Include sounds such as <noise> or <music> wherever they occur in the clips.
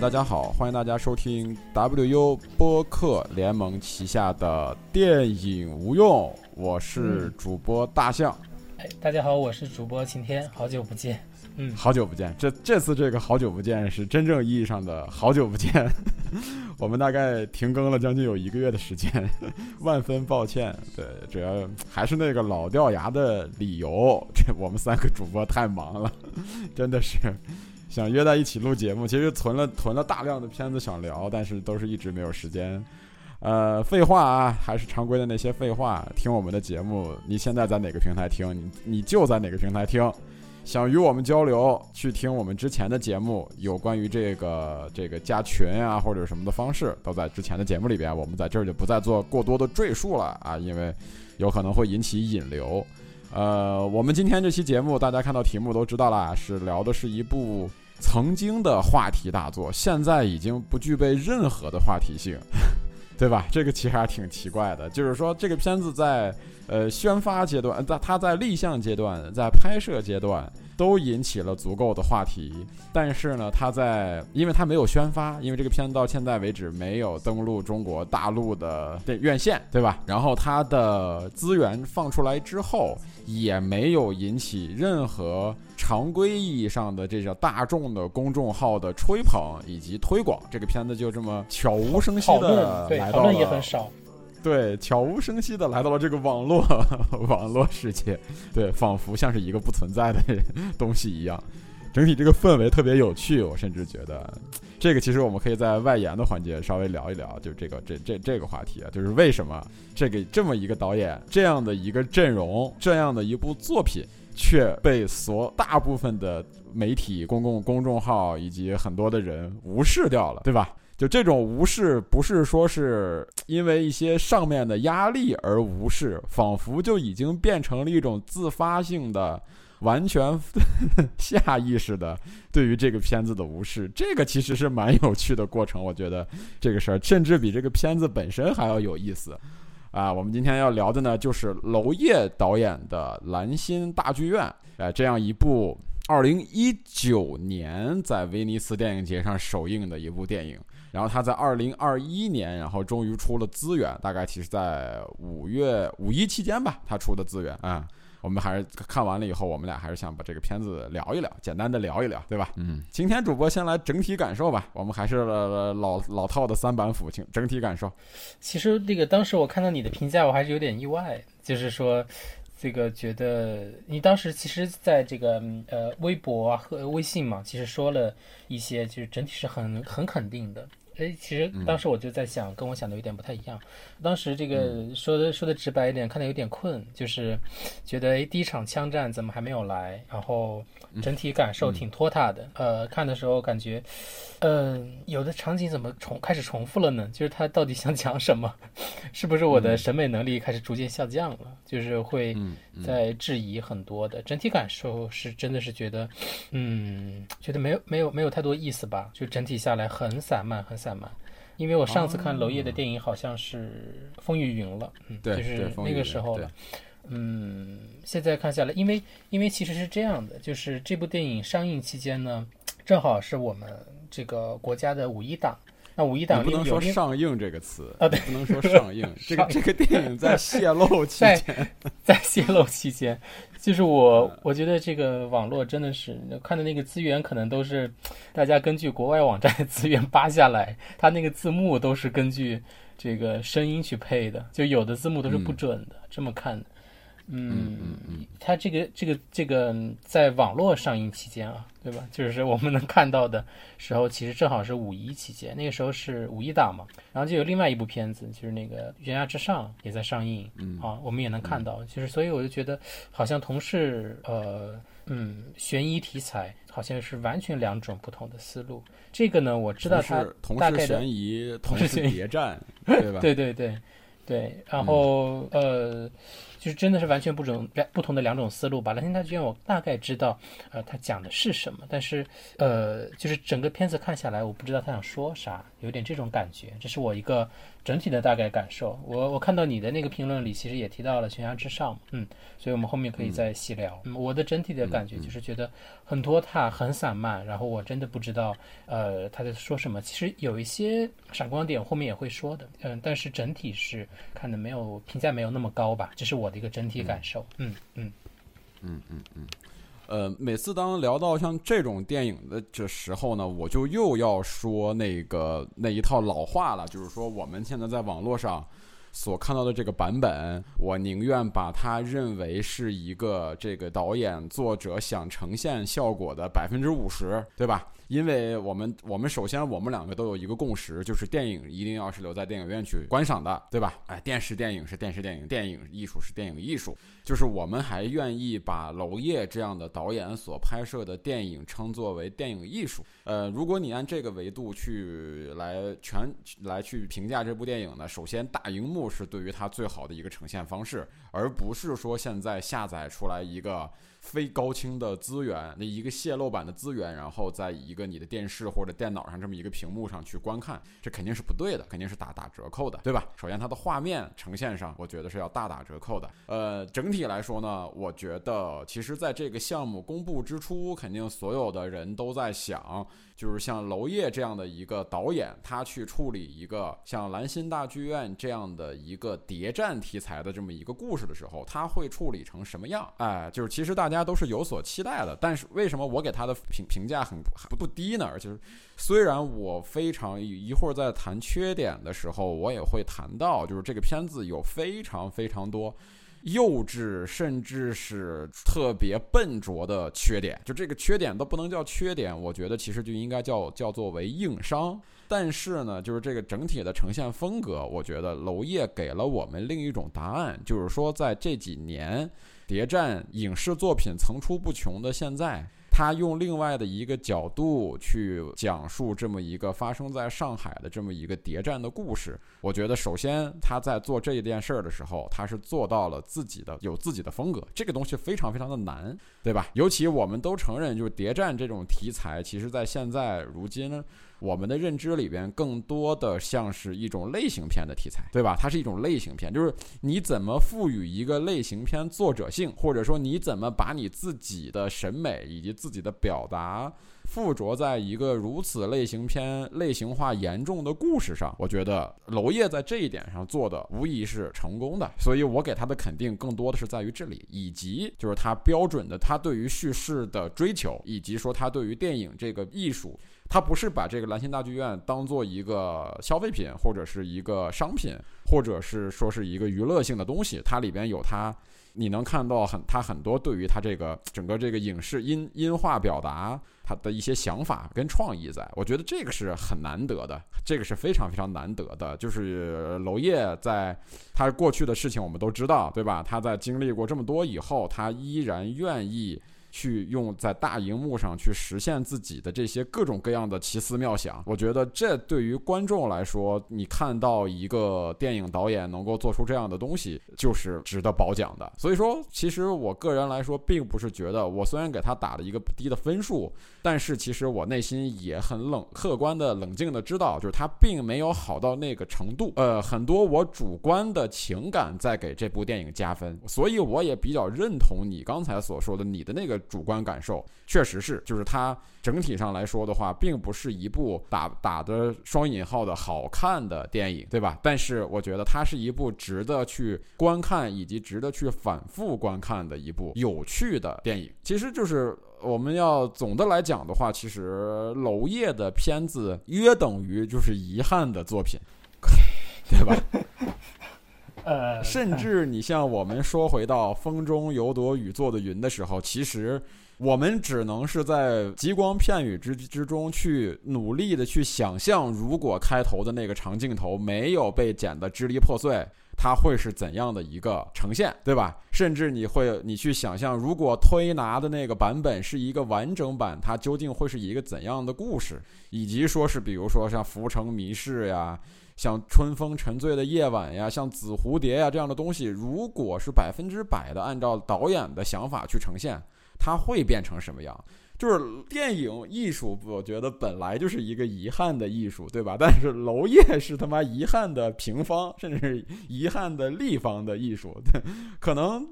大家好，欢迎大家收听 WU 播客联盟旗下的电影无用，我是主播大象。哎，大家好，我是主播晴天，好久不见。嗯，好久不见，这这次这个好久不见是真正意义上的好久不见。<laughs> 我们大概停更了将近有一个月的时间，<laughs> 万分抱歉。对，主要还是那个老掉牙的理由，这我们三个主播太忙了，<laughs> 真的是想约在一起录节目。其实囤了囤了大量的片子想聊，但是都是一直没有时间。呃，废话啊，还是常规的那些废话。听我们的节目，你现在在哪个平台听？你你就在哪个平台听？想与我们交流，去听我们之前的节目，有关于这个这个加群啊或者什么的方式，都在之前的节目里边。我们在这儿就不再做过多的赘述了啊，因为有可能会引起引流。呃，我们今天这期节目，大家看到题目都知道啦，是聊的是一部曾经的话题大作，现在已经不具备任何的话题性，<laughs> 对吧？这个其实还挺奇怪的，就是说这个片子在。呃，宣发阶段，在它在立项阶段，在拍摄阶段都引起了足够的话题，但是呢，他在，因为他没有宣发，因为这个片子到现在为止没有登陆中国大陆的院线，对吧？然后他的资源放出来之后，也没有引起任何常规意义上的这种大众的公众号的吹捧以及推广，这个片子就这么悄无声息的来到了。也很少。对，悄无声息的来到了这个网络 <laughs> 网络世界，对，仿佛像是一个不存在的东西一样。整体这个氛围特别有趣，我甚至觉得，这个其实我们可以在外延的环节稍微聊一聊，就这个这这这个话题啊，就是为什么这个这么一个导演，这样的一个阵容，这样的一部作品，却被所大部分的媒体、公共公众号以及很多的人无视掉了，对吧？就这种无视，不是说是因为一些上面的压力而无视，仿佛就已经变成了一种自发性的、完全 <laughs> 下意识的对于这个片子的无视。这个其实是蛮有趣的过程，我觉得这个事儿甚至比这个片子本身还要有意思。啊，我们今天要聊的呢，就是娄烨导演的《蓝心大剧院》呃，这样一部二零一九年在威尼斯电影节上首映的一部电影。然后他在二零二一年，然后终于出了资源，大概其实在五月五一期间吧，他出的资源啊。我们还是看完了以后，我们俩还是想把这个片子聊一聊，简单的聊一聊，对吧？嗯。今天主播先来整体感受吧，我们还是老老套的三板斧，请整体感受。其实那个当时我看到你的评价，我还是有点意外，就是说这个觉得你当时其实在这个呃微博啊和微信嘛，其实说了一些，就是整体是很很肯定的。哎，其实当时我就在想，跟我想的有点不太一样。当时这个说的说的直白一点，看的有点困，就是觉得哎，第一场枪战怎么还没有来？然后整体感受挺拖沓的。呃，看的时候感觉，嗯，有的场景怎么重开始重复了呢？就是他到底想讲什么？<laughs> 是不是我的审美能力开始逐渐下降了？就是会在质疑很多的。整体感受是真的是觉得，嗯，觉得没有没有没有太多意思吧？就整体下来很散漫，很散。慢，因为我上次看娄烨的电影好像是《风雨云》了，嗯，就是那个时候了。嗯，现在看下来，因为因为其实是这样的，就是这部电影上映期间呢，正好是我们这个国家的五一档。那五一档不能说上映这个词啊，对，不能说上映。<laughs> 这个这个电影在泄露 <laughs> 期间，在泄露期间，就是我我觉得这个网络真的是看的那个资源，可能都是大家根据国外网站的资源扒下来，它那个字幕都是根据这个声音去配的，就有的字幕都是不准的，这么看的。嗯嗯嗯，它这个这个这个在网络上映期间啊，对吧？就是我们能看到的时候，其实正好是五一期间，那个时候是五一档嘛。然后就有另外一部片子，就是那个《悬崖之上》也在上映，嗯啊，我们也能看到。就是所以我就觉得，好像同是呃嗯悬疑题材，好像是完全两种不同的思路。这个呢，我知道它大概悬疑，同是谍战，对吧？对对对。对，然后呃，就是真的是完全不种不同的两种思路吧。蓝天大剧院我大概知道，呃，他讲的是什么，但是呃，就是整个片子看下来，我不知道他想说啥，有点这种感觉。这是我一个整体的大概感受。我我看到你的那个评论里，其实也提到了悬崖之上，嗯，所以我们后面可以再细聊。嗯，我的整体的感觉就是觉得很拖沓、很散漫，然后我真的不知道呃他在说什么。其实有一些闪光点后面也会说的，嗯，但是整体是看的没有评价没有那么高吧，这是我的一个整体感受。嗯嗯嗯嗯嗯，呃，每次当聊到像这种电影的这时候呢，我就又要说那个那一套老话了，就是说我们现在在网络上。所看到的这个版本，我宁愿把它认为是一个这个导演作者想呈现效果的百分之五十，对吧？因为我们我们首先我们两个都有一个共识，就是电影一定要是留在电影院去观赏的，对吧？哎，电视电影是电视电影，电影艺术是电影艺术，就是我们还愿意把娄烨这样的导演所拍摄的电影称作为电影艺术。呃，如果你按这个维度去来全来去评价这部电影呢，首先大荧幕是对于它最好的一个呈现方式，而不是说现在下载出来一个。非高清的资源，那一个泄露版的资源，然后在一个你的电视或者电脑上这么一个屏幕上去观看，这肯定是不对的，肯定是打打折扣的，对吧？首先它的画面呈现上，我觉得是要大打折扣的。呃，整体来说呢，我觉得其实在这个项目公布之初，肯定所有的人都在想。就是像娄烨这样的一个导演，他去处理一个像兰心大剧院这样的一个谍战题材的这么一个故事的时候，他会处理成什么样？哎，就是其实大家都是有所期待的。但是为什么我给他的评评价很不不低呢？而且虽然我非常一会儿在谈缺点的时候，我也会谈到，就是这个片子有非常非常多。幼稚，甚至是特别笨拙的缺点，就这个缺点都不能叫缺点，我觉得其实就应该叫叫做为硬伤。但是呢，就是这个整体的呈现风格，我觉得娄烨给了我们另一种答案，就是说在这几年谍战影视作品层出不穷的现在。他用另外的一个角度去讲述这么一个发生在上海的这么一个谍战的故事。我觉得，首先他在做这一件事儿的时候，他是做到了自己的有自己的风格。这个东西非常非常的难，对吧？尤其我们都承认，就是谍战这种题材，其实在现在如今。我们的认知里边更多的像是一种类型片的题材，对吧？它是一种类型片，就是你怎么赋予一个类型片作者性，或者说你怎么把你自己的审美以及自己的表达附着在一个如此类型片类型化严重的故事上。我觉得娄烨在这一点上做的无疑是成功的，所以我给他的肯定更多的是在于这里，以及就是他标准的他对于叙事的追求，以及说他对于电影这个艺术。他不是把这个兰心大剧院当做一个消费品，或者是一个商品，或者是说是一个娱乐性的东西。它里边有它，你能看到很它很多对于它这个整个这个影视音音画表达它的一些想法跟创意，在我觉得这个是很难得的，这个是非常非常难得的。就是娄烨在他过去的事情我们都知道，对吧？他在经历过这么多以后，他依然愿意。去用在大荧幕上去实现自己的这些各种各样的奇思妙想，我觉得这对于观众来说，你看到一个电影导演能够做出这样的东西，就是值得褒奖的。所以说，其实我个人来说，并不是觉得我虽然给他打了一个不低的分数，但是其实我内心也很冷，客观的、冷静的知道，就是他并没有好到那个程度。呃，很多我主观的情感在给这部电影加分，所以我也比较认同你刚才所说的你的那个。主观感受确实是，就是它整体上来说的话，并不是一部打打的双引号的好看的电影，对吧？但是我觉得它是一部值得去观看以及值得去反复观看的一部有趣的电影。其实就是我们要总的来讲的话，其实娄烨的片子约等于就是遗憾的作品，<laughs> 对吧？呃，<laughs> 甚至你像我们说回到风中有朵雨做的云的时候，其实我们只能是在极光片语之之中去努力的去想象，如果开头的那个长镜头没有被剪得支离破碎，它会是怎样的一个呈现，对吧？甚至你会你去想象，如果推拿的那个版本是一个完整版，它究竟会是一个怎样的故事？以及说是比如说像《浮城谜事》呀。像春风沉醉的夜晚呀，像紫蝴蝶呀这样的东西，如果是百分之百的按照导演的想法去呈现，它会变成什么样？就是电影艺术，我觉得本来就是一个遗憾的艺术，对吧？但是娄烨是他妈遗憾的平方，甚至是遗憾的立方的艺术，对 <laughs> 可能，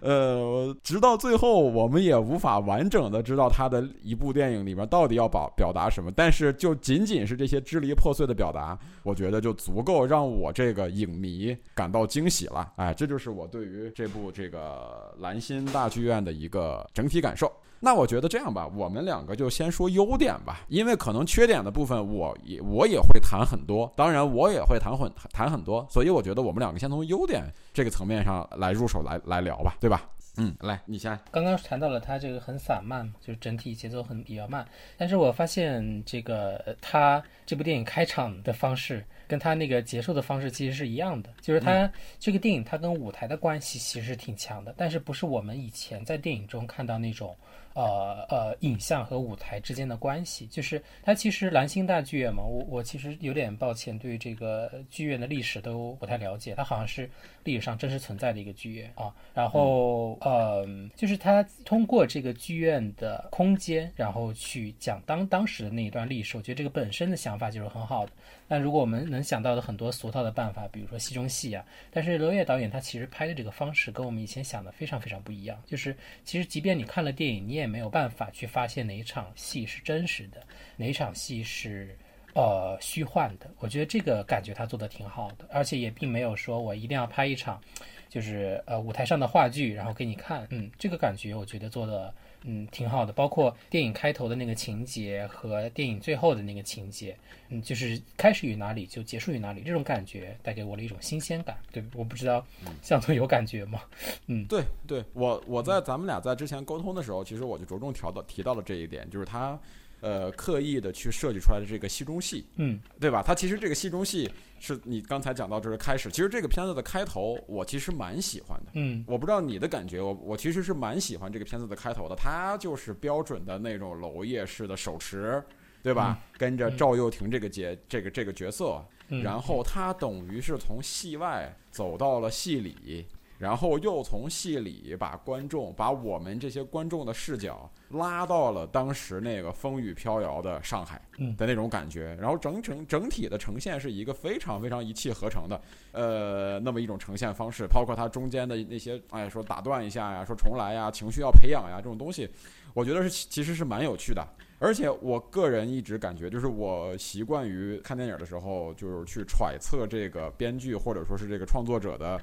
呃，直到最后我们也无法完整的知道他的一部电影里面到底要表表达什么。但是就仅仅是这些支离破碎的表达，我觉得就足够让我这个影迷感到惊喜了。哎，这就是我对于这部这个蓝心大剧院的一个整体感受。那我觉得这样吧，我们两个就先说优点吧，因为可能缺点的部分，我也我也会谈很多，当然我也会谈很谈很多，所以我觉得我们两个先从优点这个层面上来入手来来聊吧，对吧？嗯，来，你先。刚刚谈到了它这个很散漫，就是整体节奏很比较慢，但是我发现这个它这部电影开场的方式跟他那个结束的方式其实是一样的，就是它这个电影它跟舞台的关系其实挺强的，但是不是我们以前在电影中看到那种。呃呃，影像和舞台之间的关系，就是它其实蓝星大剧院嘛，我我其实有点抱歉，对这个剧院的历史都不太了解。它好像是历史上真实存在的一个剧院啊。然后呃，就是它通过这个剧院的空间，然后去讲当当时的那一段历史，我觉得这个本身的想法就是很好的。那如果我们能想到的很多俗套的办法，比如说戏中戏啊，但是娄烨导演他其实拍的这个方式跟我们以前想的非常非常不一样。就是其实即便你看了电影，你也没有办法去发现哪一场戏是真实的，哪一场戏是呃虚幻的。我觉得这个感觉他做的挺好的，而且也并没有说我一定要拍一场就是呃舞台上的话剧然后给你看。嗯，这个感觉我觉得做的。嗯，挺好的。包括电影开头的那个情节和电影最后的那个情节，嗯，就是开始于哪里就结束于哪里，这种感觉带给我了一种新鲜感。对，我不知道向总有感觉吗？嗯，对，对我我在咱们俩在之前沟通的时候，其实我就着重调到提到了这一点，就是他。呃，刻意的去设计出来的这个戏中戏，嗯，对吧？它其实这个戏中戏是你刚才讲到这是开始，其实这个片子的开头我其实蛮喜欢的，嗯，我不知道你的感觉，我我其实是蛮喜欢这个片子的开头的，它就是标准的那种娄烨式的手持，对吧？跟着赵又廷这个角这个这个角色，然后他等于是从戏外走到了戏里。然后又从戏里把观众，把我们这些观众的视角拉到了当时那个风雨飘摇的上海的那种感觉，然后整整整体的呈现是一个非常非常一气呵成的，呃，那么一种呈现方式，包括它中间的那些，哎，说打断一下呀，说重来呀，情绪要培养呀，这种东西，我觉得是其实是蛮有趣的，而且我个人一直感觉，就是我习惯于看电影的时候，就是去揣测这个编剧或者说是这个创作者的。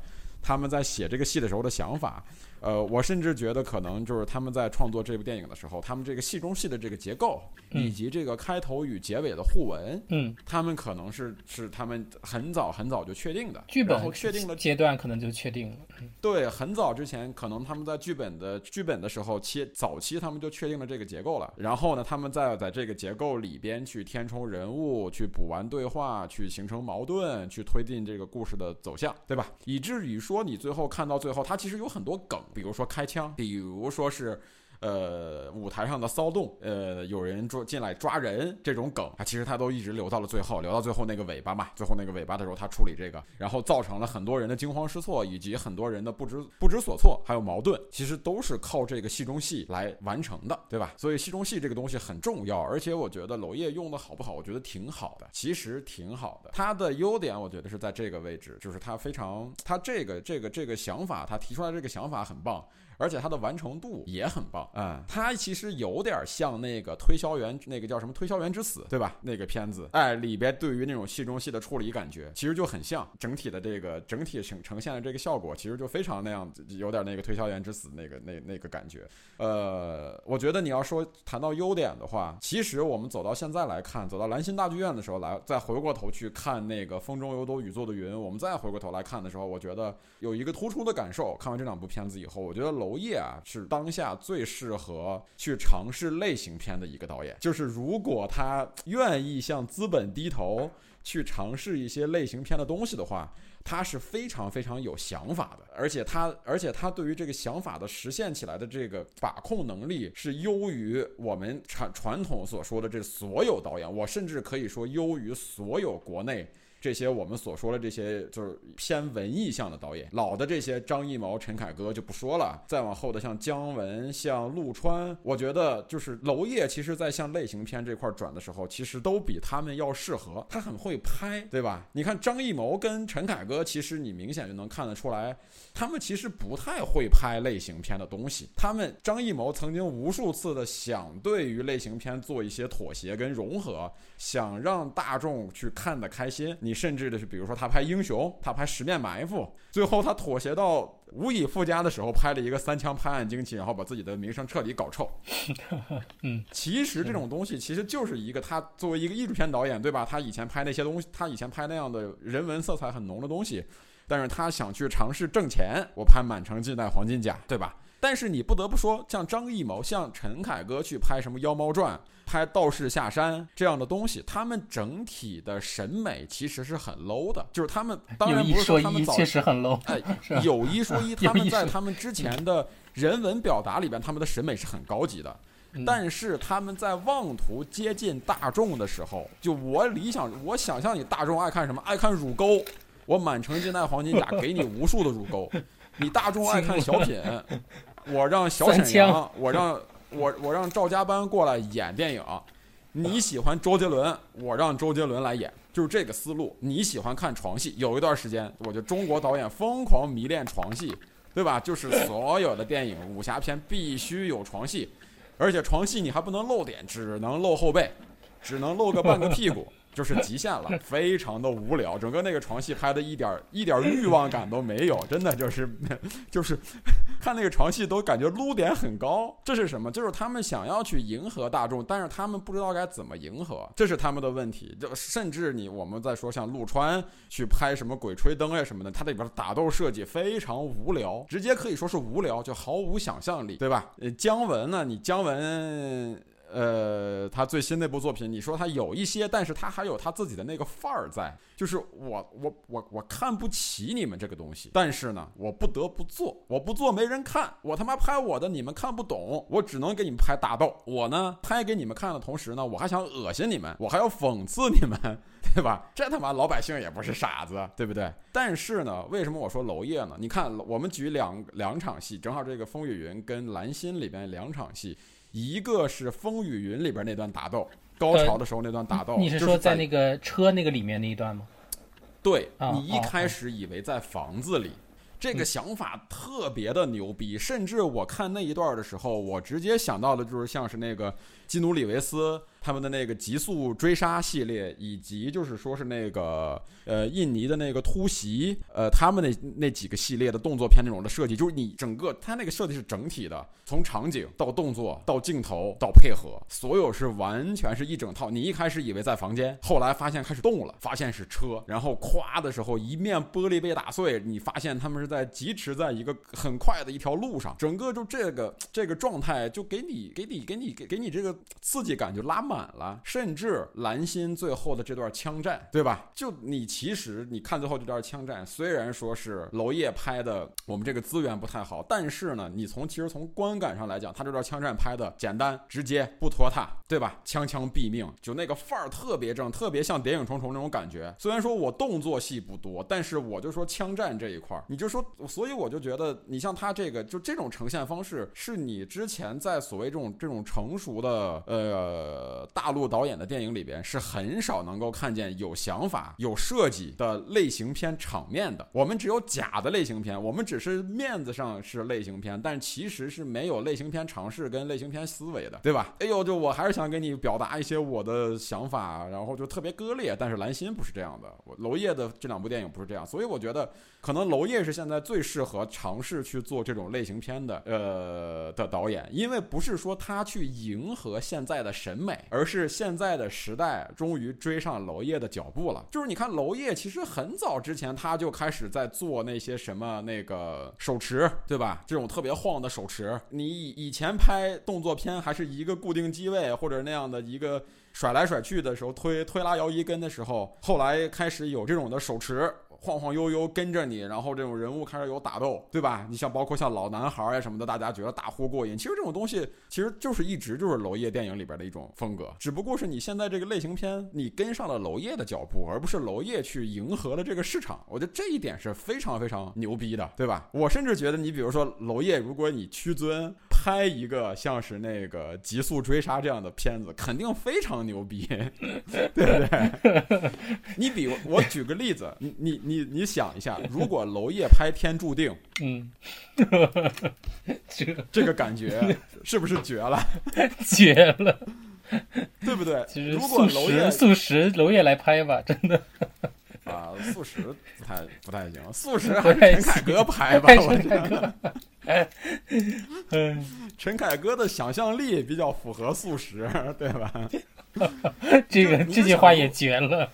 他们在写这个戏的时候的想法。呃，我甚至觉得可能就是他们在创作这部电影的时候，他们这个戏中戏的这个结构，以及这个开头与结尾的互文，嗯，他们可能是是他们很早很早就确定的，剧本确定的阶段可能就确定了。对，很早之前，可能他们在剧本的剧本的时候，期早期他们就确定了这个结构了。然后呢，他们再在这个结构里边去填充人物，去补完对话，去形成矛盾，去推进这个故事的走向，对吧？以至于说你最后看到最后，它其实有很多梗。比如说开枪，比如说是。呃，舞台上的骚动，呃，有人抓进来抓人这种梗啊，其实他都一直留到了最后，留到最后那个尾巴嘛。最后那个尾巴的时候，他处理这个，然后造成了很多人的惊慌失措，以及很多人的不知不知所措，还有矛盾，其实都是靠这个戏中戏来完成的，对吧？所以戏中戏这个东西很重要，而且我觉得娄烨用的好不好？我觉得挺好的，其实挺好的。他的优点，我觉得是在这个位置，就是他非常，他这个这个这个想法，他提出来这个想法很棒。而且它的完成度也很棒啊！它其实有点像那个推销员，那个叫什么《推销员之死》，对吧？那个片子，哎，里边对于那种戏中戏的处理感觉，其实就很像。整体的这个整体呈呈现的这个效果，其实就非常那样，有点那个《推销员之死》那个那那个感觉。呃，我觉得你要说谈到优点的话，其实我们走到现在来看，走到兰心大剧院的时候来，再回过头去看那个《风中有朵雨做的云》，我们再回过头来看的时候，我觉得有一个突出的感受。看完这两部片子以后，我觉得楼。娄烨啊，是当下最适合去尝试类型片的一个导演。就是如果他愿意向资本低头，去尝试一些类型片的东西的话，他是非常非常有想法的。而且他，而且他对于这个想法的实现起来的这个把控能力，是优于我们传传统所说的这所有导演。我甚至可以说优于所有国内。这些我们所说的这些就是偏文艺向的导演，老的这些张艺谋、陈凯歌就不说了，再往后的像姜文、像陆川，我觉得就是娄烨，其实在向类型片这块转的时候，其实都比他们要适合，他很会拍，对吧？你看张艺谋跟陈凯歌，其实你明显就能看得出来，他们其实不太会拍类型片的东西。他们张艺谋曾经无数次的想对于类型片做一些妥协跟融合，想让大众去看得开心。你甚至的是，比如说他拍英雄，他拍十面埋伏，最后他妥协到无以复加的时候，拍了一个三枪拍案惊奇，然后把自己的名声彻底搞臭。<laughs> 嗯，其实这种东西其实就是一个他作为一个艺术片导演，对吧？他以前拍那些东西，他以前拍那样的人文色彩很浓的东西，但是他想去尝试挣钱，我拍《满城尽带黄金甲》，对吧？但是你不得不说，像张艺谋、像陈凯歌去拍什么《妖猫传》、拍《道士下山》这样的东西，他们整体的审美其实是很 low 的。就是他们当然不是说他们早确实很 low，哎，<laughs> 有一说一，<laughs> 他们在他们之前的人文表达里边，他们的审美是很高级的。但是他们在妄图接近大众的时候，就我理想，我想象你大众爱看什么？爱看乳沟，我《满城尽带黄金甲》给你无数的乳沟。你大众爱看小品，我让小沈阳，我让我我让赵家班过来演电影。你喜欢周杰伦，我让周杰伦来演，就是这个思路。你喜欢看床戏，有一段时间，我觉得中国导演疯狂迷恋床戏，对吧？就是所有的电影武侠片必须有床戏，而且床戏你还不能露点，只能露后背，只能露个半个屁股。就是极限了，非常的无聊，整个那个床戏拍的一点一点欲望感都没有，真的就是就是看那个床戏都感觉撸点很高。这是什么？就是他们想要去迎合大众，但是他们不知道该怎么迎合，这是他们的问题。就甚至你我们在说像陆川去拍什么《鬼吹灯》呀什么的，它里边打斗设计非常无聊，直接可以说是无聊，就毫无想象力，对吧？呃，姜文呢？你姜文。呃，他最新那部作品，你说他有一些，但是他还有他自己的那个范儿在。就是我，我，我，我看不起你们这个东西，但是呢，我不得不做，我不做没人看，我他妈拍我的，你们看不懂，我只能给你们拍打斗。我呢，拍给你们看的同时呢，我还想恶心你们，我还要讽刺你们，对吧？<laughs> 这他妈老百姓也不是傻子，对不对？但是呢，为什么我说娄烨呢？你看，我们举两两场戏，正好这个《风雨云》跟《蓝心》里边两场戏。一个是《风雨云》里边那段打斗，高潮的时候那段打斗，你是说在那个车那个里面那一段吗？对，你一开始以为在房子里，这个想法特别的牛逼，甚至我看那一段的时候，我直接想到的就是像是那个基努里维斯。他们的那个极速追杀系列，以及就是说是那个呃印尼的那个突袭，呃他们那那几个系列的动作片那种的设计，就是你整个它那个设计是整体的，从场景到动作到镜头到配合，所有是完全是一整套。你一开始以为在房间，后来发现开始动了，发现是车，然后咵的时候一面玻璃被打碎，你发现他们是在疾驰在一个很快的一条路上，整个就这个这个状态就给你给你给你给给你这个刺激感就拉满。满了，甚至蓝心最后的这段枪战，对吧？就你其实你看最后这段枪战，虽然说是娄烨拍的，我们这个资源不太好，但是呢，你从其实从观感上来讲，他这段枪战拍的简单直接，不拖沓，对吧？枪枪毙命，就那个范儿特别正，特别像谍影重重那种感觉。虽然说我动作戏不多，但是我就说枪战这一块儿，你就说，所以我就觉得你像他这个，就这种呈现方式，是你之前在所谓这种这种成熟的呃。大陆导演的电影里边是很少能够看见有想法、有设计的类型片场面的。我们只有假的类型片，我们只是面子上是类型片，但其实是没有类型片尝试跟类型片思维的，对吧？哎呦，就我还是想给你表达一些我的想法，然后就特别割裂。但是蓝心不是这样的，娄烨的这两部电影不是这样，所以我觉得可能娄烨是现在最适合尝试去做这种类型片的呃的导演，因为不是说他去迎合现在的审美。而是现在的时代终于追上娄烨的脚步了。就是你看，娄烨其实很早之前他就开始在做那些什么那个手持，对吧？这种特别晃的手持。你以以前拍动作片还是一个固定机位或者那样的一个甩来甩去的时候，推推拉摇移跟的时候，后来开始有这种的手持。晃晃悠悠跟着你，然后这种人物开始有打斗，对吧？你像包括像老男孩呀什么的，大家觉得大呼过瘾。其实这种东西其实就是一直就是娄烨电影里边的一种风格，只不过是你现在这个类型片你跟上了娄烨的脚步，而不是娄烨去迎合了这个市场。我觉得这一点是非常非常牛逼的，对吧？我甚至觉得你比如说娄烨，如果你屈尊拍一个像是那个《极速追杀》这样的片子，肯定非常牛逼，<laughs> 对不对？你比我举个例子，你你你你想一下，如果娄烨拍《天注定》，嗯，这这个感觉是不是绝了？绝了，对不对？其实如果素娄烨食素食娄烨来拍吧，真的啊，素食不太不太行，素食不还是陈凯歌拍吧，我陈凯歌，哎，嗯，<laughs> 陈凯歌的想象力比较符合素食，对吧？<laughs> 这个这句话也绝了，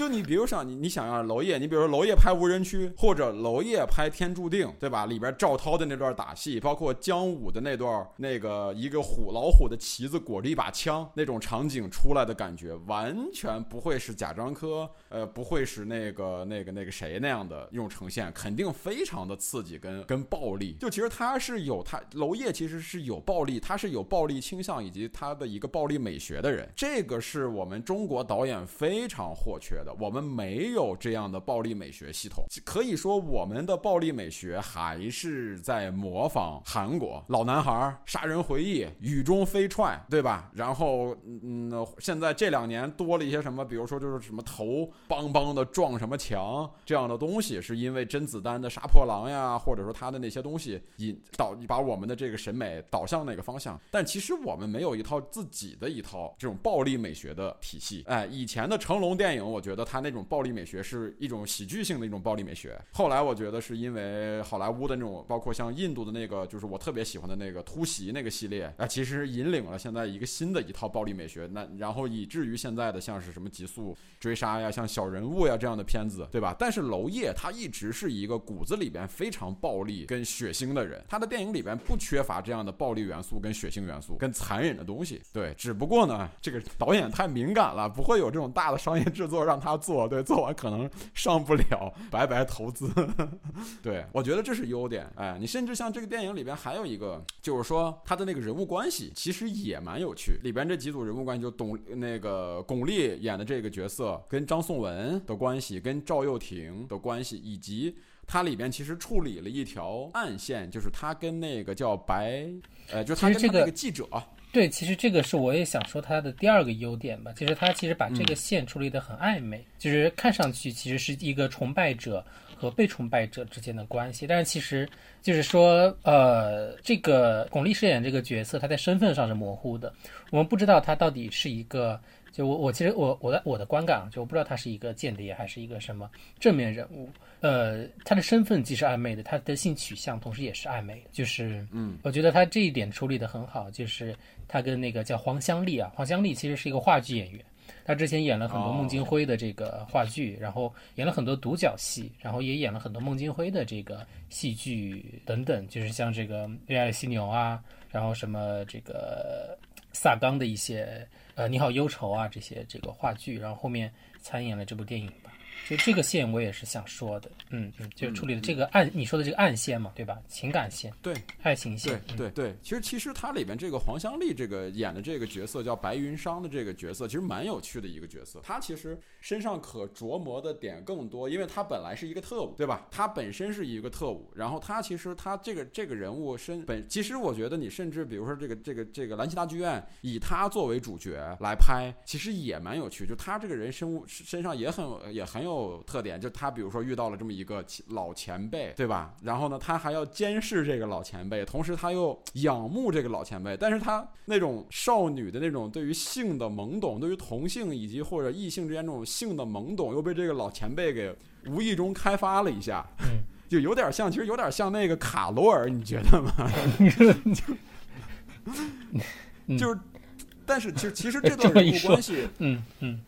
就你比如说你你想让娄烨，你比如说娄烨拍无人区，或者娄烨拍天注定，对吧？里边赵涛的那段打戏，包括姜武的那段那个一个虎老虎的旗子裹着一把枪那种场景出来的感觉，完全不会是贾樟柯，呃，不会是那个那个那个谁那样的一种呈现，肯定非常的刺激跟跟暴力。就其实他是有他娄烨其实是有暴力，他是有暴力倾向以及他的一个暴力美学的人，这个是我们中国导演非常或缺的。我们没有这样的暴力美学系统，可以说我们的暴力美学还是在模仿韩国老男孩、杀人回忆、雨中飞踹，对吧？然后，嗯，现在这两年多了一些什么，比如说就是什么头邦邦的撞什么墙这样的东西，是因为甄子丹的杀破狼呀，或者说他的那些东西引导把我们的这个审美导向那个方向。但其实我们没有一套自己的一套这种暴力美学的体系。哎，以前的成龙电影，我觉觉得他那种暴力美学是一种喜剧性的一种暴力美学。后来我觉得是因为好莱坞的那种，包括像印度的那个，就是我特别喜欢的那个突袭那个系列，啊，其实引领了现在一个新的一套暴力美学。那然后以至于现在的像是什么极速追杀呀，像小人物呀这样的片子，对吧？但是娄烨他一直是一个骨子里边非常暴力跟血腥的人，他的电影里边不缺乏这样的暴力元素跟血腥元素跟残忍的东西。对，只不过呢，这个导演太敏感了，不会有这种大的商业制作让他做，对，做完可能上不了，白白投资。<laughs> 对，我觉得这是优点。哎，你甚至像这个电影里边还有一个，就是说他的那个人物关系其实也蛮有趣。里边这几组人物关系，就董那个巩俐演的这个角色跟张颂文的关系，跟赵又廷的关系，以及它里边其实处理了一条暗线，就是他跟那个叫白，呃，就是他跟他那个记者。对，其实这个是我也想说它的第二个优点吧。其实它其实把这个线处理得很暧昧，就是看上去其实是一个崇拜者和被崇拜者之间的关系，但是其实就是说，呃，这个巩俐饰演这个角色，她在身份上是模糊的，我们不知道她到底是一个。就我我其实我我的我的观感啊，就我不知道他是一个间谍还是一个什么正面人物。呃，他的身份既是暧昧的，他的性取向同时也是暧昧的。就是，嗯，我觉得他这一点处理得很好。就是他跟那个叫黄香丽啊，黄香丽其实是一个话剧演员，他之前演了很多哦孟京辉的这个话剧，然后演了很多独角戏，然后也演了很多孟京辉的这个戏剧等等，就是像这个《恋爱犀牛》啊，然后什么这个萨冈的一些呃《你好忧愁》啊这些这个话剧，然后后面参演了这部电影。就这个线我也是想说的，嗯嗯，就处理了这个暗，你说的这个暗线嘛，对吧？情感线，对，爱情线，对对对，其实其实它里边这个黄香丽这个演的这个角色叫白云裳的这个角色，其实蛮有趣的一个角色。她其实身上可琢磨的点更多，因为她本来是一个特务，对吧？她本身是一个特务，然后她其实她这个这个人物身本，其实我觉得你甚至比如说这个这个这个兰溪大剧院以她作为主角来拍，其实也蛮有趣。就她这个人生物身上也很也很有特点，就他比如说遇到了这么一个老前辈，对吧？然后呢，他还要监视这个老前辈，同时他又仰慕这个老前辈，但是他那种少女的那种对于性的懵懂，对于同性以及或者异性之间这种性的懵懂，又被这个老前辈给无意中开发了一下。嗯，就有点像，其实有点像那个卡罗尔，你觉得吗？嗯 <laughs> 就是，但是其实其实这 <laughs> 这段人物关系，嗯嗯，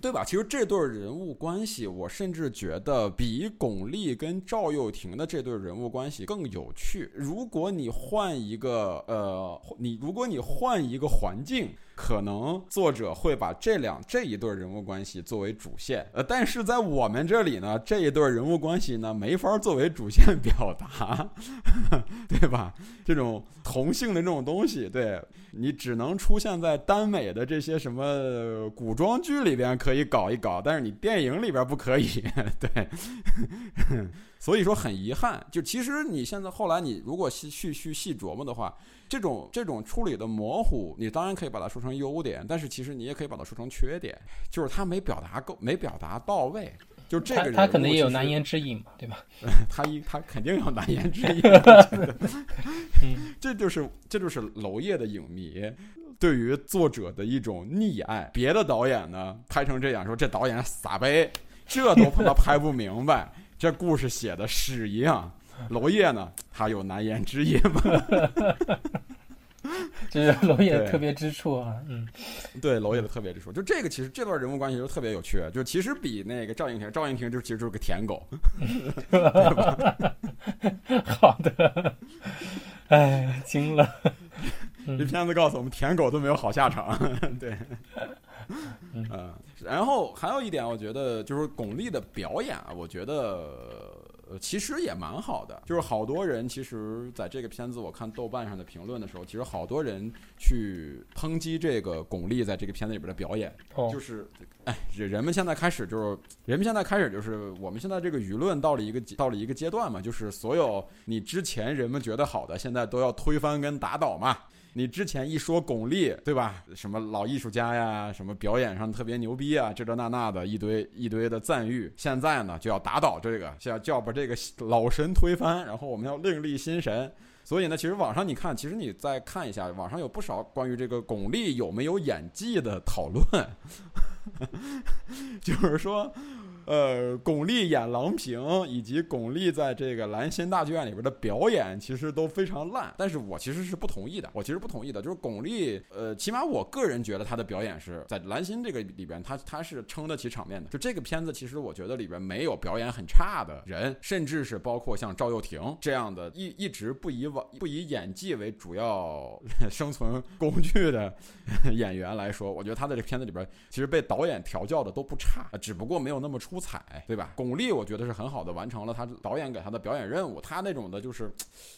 对吧？其实这对人物关系，我甚至觉得比巩俐跟赵又廷的这对人物关系更有趣。如果你换一个呃，你如果你换一个环境，可能作者会把这两这一对人物关系作为主线，呃，但是在我们这里呢，这一对人物关系呢没法作为主线表达，<laughs> 对吧？这种同性的这种东西，对你只能出现在耽美的这些什么古装剧里边可以搞一搞，但是你电影里边不可以，<laughs> 对。<laughs> 所以说很遗憾，就其实你现在后来你如果细去去细琢磨的话，这种这种处理的模糊，你当然可以把它说成优点，但是其实你也可以把它说成缺点，就是他没表达够，没表达到位。就这个人，他可能也有难言之隐嘛，对吧？<laughs> 他一他肯定有难言之隐。<laughs> <laughs> 这就是这就是娄烨的影迷对于作者的一种溺爱。别的导演呢拍成这样，说这导演傻呗，这都他妈拍不明白。这故事写的屎一样，<laughs> 娄烨呢，他有难言之隐嘛？<laughs> 这是娄烨的特别之处啊，嗯，<laughs> 对，娄烨的特别之处，就这个其实这段人物关系就特别有趣，就其实比那个赵英廷，赵英廷就其实就是个舔狗，好的，哎，惊了，这片子告诉我们，舔狗都没有好下场，对。嗯，然后还有一点，我觉得就是巩俐的表演啊，我觉得其实也蛮好的。就是好多人其实在这个片子，我看豆瓣上的评论的时候，其实好多人去抨击这个巩俐在这个片子里边的表演，就是哎，人们现在开始就是人们现在开始就是我们现在这个舆论到了一个到了一个阶段嘛，就是所有你之前人们觉得好的，现在都要推翻跟打倒嘛。你之前一说巩俐，对吧？什么老艺术家呀，什么表演上特别牛逼啊，这这那那的一堆一堆的赞誉。现在呢，就要打倒这个，要就要把这个老神推翻，然后我们要另立新神。所以呢，其实网上你看，其实你再看一下，网上有不少关于这个巩俐有没有演技的讨论，<laughs> 就是说。呃，巩俐演郎平，以及巩俐在这个兰心大剧院里边的表演，其实都非常烂。但是我其实是不同意的，我其实不同意的，就是巩俐，呃，起码我个人觉得她的表演是在兰心这个里边，她她是撑得起场面的。就这个片子，其实我觉得里边没有表演很差的人，甚至是包括像赵又廷这样的，一一直不以往不以演技为主要 <laughs> 生存工具的 <laughs> 演员来说，我觉得他在这片子里边，其实被导演调教的都不差，只不过没有那么出。彩对吧？巩俐我觉得是很好的完成了他导演给他的表演任务。他那种的就是，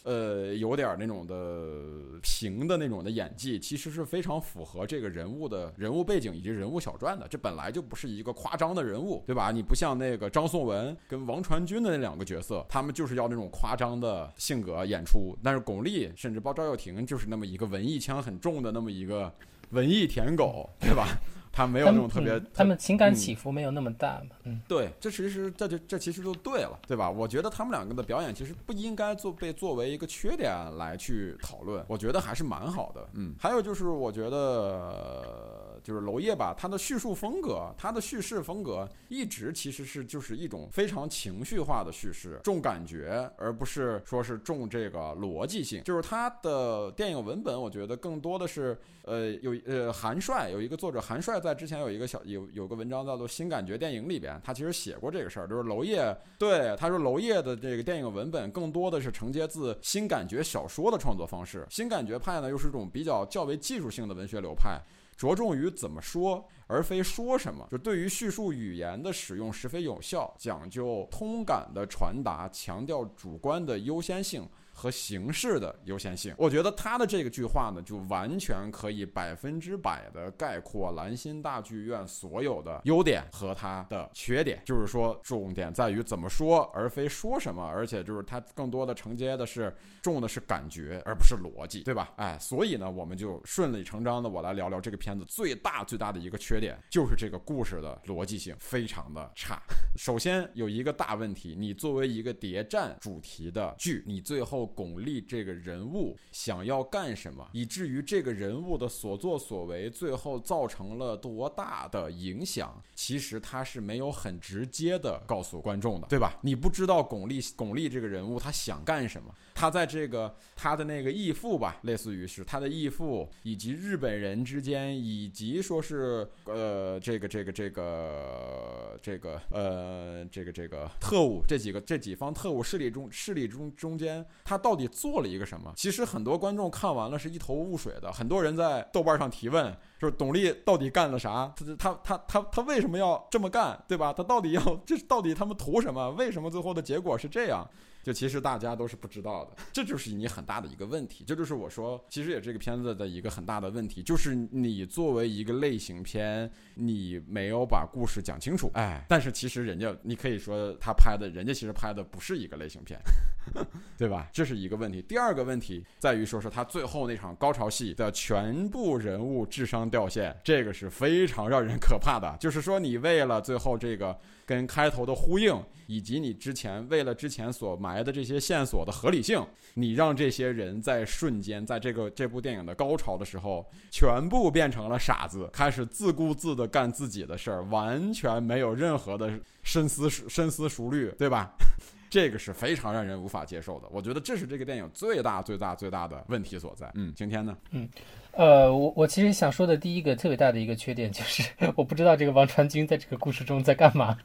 呃，有点那种的平的那种的演技，其实是非常符合这个人物的人物背景以及人物小传的。这本来就不是一个夸张的人物，对吧？你不像那个张颂文跟王传君的那两个角色，他们就是要那种夸张的性格演出。但是巩俐甚至包赵又廷就是那么一个文艺腔很重的那么一个文艺舔狗，对吧？他没有那种特别，他们情感起伏没有那么大嘛？嗯，对，这其实这就这其实就对了，对吧？我觉得他们两个的表演其实不应该做被作为一个缺点来去讨论，我觉得还是蛮好的。嗯，还有就是我觉得。就是娄烨吧，他的叙述风格，他的叙事风格一直其实是就是一种非常情绪化的叙事，重感觉，而不是说是重这个逻辑性。就是他的电影文本，我觉得更多的是，呃，有呃韩帅有一个作者韩帅在之前有一个小有有个文章叫做《新感觉电影》里边，他其实写过这个事儿，就是娄烨对他说娄烨的这个电影文本更多的是承接自新感觉小说的创作方式，新感觉派呢又是一种比较较为技术性的文学流派。着重于怎么说，而非说什么。就对于叙述语言的使用十分有效，讲究通感的传达，强调主观的优先性。和形式的优先性，我觉得他的这个句话呢，就完全可以百分之百的概括兰心大剧院所有的优点和它的缺点。就是说，重点在于怎么说，而非说什么，而且就是它更多的承接的是重的是感觉，而不是逻辑，对吧？哎，所以呢，我们就顺理成章的我来聊聊这个片子最大最大的一个缺点，就是这个故事的逻辑性非常的差。首先有一个大问题，你作为一个谍战主题的剧，你最后。巩俐这个人物想要干什么，以至于这个人物的所作所为最后造成了多大的影响？其实他是没有很直接的告诉观众的，对吧？你不知道巩俐巩俐这个人物他想干什么。他在这个他的那个义父吧，类似于是他的义父以及日本人之间，以及说是呃这个这个这个这个呃这个这个特务这几个这几方特务势力中势力中中间，他到底做了一个什么？其实很多观众看完了是一头雾水的，很多人在豆瓣上提问，就是董力到底干了啥？他他他他他为什么要这么干？对吧？他到底要这到底他们图什么？为什么最后的结果是这样？就其实大家都是不知道的，这就是你很大的一个问题。这就是我说，其实也这个片子的一个很大的问题，就是你作为一个类型片，你没有把故事讲清楚。哎，但是其实人家，你可以说他拍的，人家其实拍的不是一个类型片，<laughs> 对吧？这是一个问题。第二个问题在于说是他最后那场高潮戏的全部人物智商掉线，这个是非常让人可怕的。就是说，你为了最后这个。跟开头的呼应，以及你之前为了之前所埋的这些线索的合理性，你让这些人在瞬间，在这个这部电影的高潮的时候，全部变成了傻子，开始自顾自的干自己的事儿，完全没有任何的深思深思熟虑，对吧？<laughs> 这个是非常让人无法接受的。我觉得这是这个电影最大最大最大的问题所在。嗯，晴天呢？嗯。呃，我我其实想说的第一个特别大的一个缺点就是，<laughs> 我不知道这个王传君在这个故事中在干嘛。